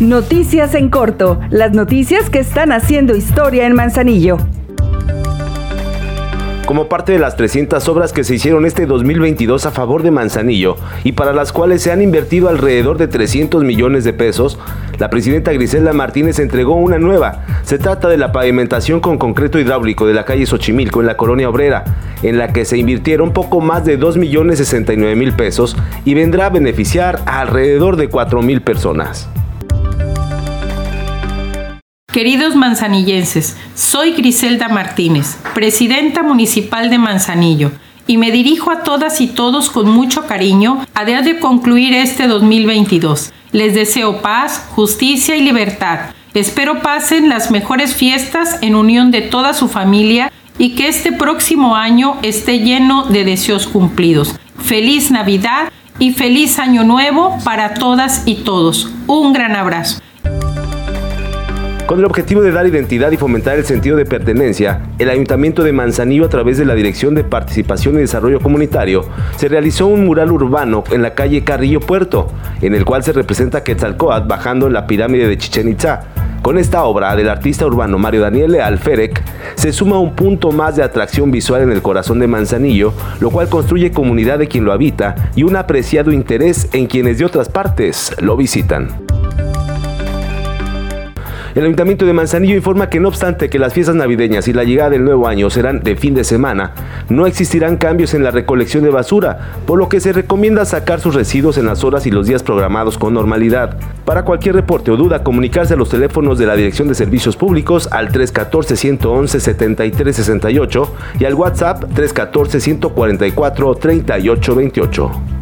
Noticias en corto, las noticias que están haciendo historia en Manzanillo como parte de las 300 obras que se hicieron este 2022 a favor de Manzanillo y para las cuales se han invertido alrededor de 300 millones de pesos, la presidenta Griselda Martínez entregó una nueva. Se trata de la pavimentación con concreto hidráulico de la calle Xochimilco en la colonia obrera, en la que se invirtieron poco más de 2 millones 69 mil pesos y vendrá a beneficiar a alrededor de 4 mil personas. Queridos manzanillenses, soy Griselda Martínez, presidenta municipal de Manzanillo, y me dirijo a todas y todos con mucho cariño a día de concluir este 2022. Les deseo paz, justicia y libertad. Espero pasen las mejores fiestas en unión de toda su familia y que este próximo año esté lleno de deseos cumplidos. Feliz Navidad y feliz Año Nuevo para todas y todos. Un gran abrazo. Con el objetivo de dar identidad y fomentar el sentido de pertenencia, el Ayuntamiento de Manzanillo, a través de la Dirección de Participación y Desarrollo Comunitario, se realizó un mural urbano en la calle Carrillo Puerto, en el cual se representa Quetzalcoatl bajando en la pirámide de Chichen Itza. Con esta obra del artista urbano Mario Daniel Alferec, se suma un punto más de atracción visual en el corazón de Manzanillo, lo cual construye comunidad de quien lo habita y un apreciado interés en quienes de otras partes lo visitan. El Ayuntamiento de Manzanillo informa que no obstante que las fiestas navideñas y la llegada del nuevo año serán de fin de semana, no existirán cambios en la recolección de basura, por lo que se recomienda sacar sus residuos en las horas y los días programados con normalidad. Para cualquier reporte o duda, comunicarse a los teléfonos de la Dirección de Servicios Públicos al 314-111-7368 y al WhatsApp 314-144-3828.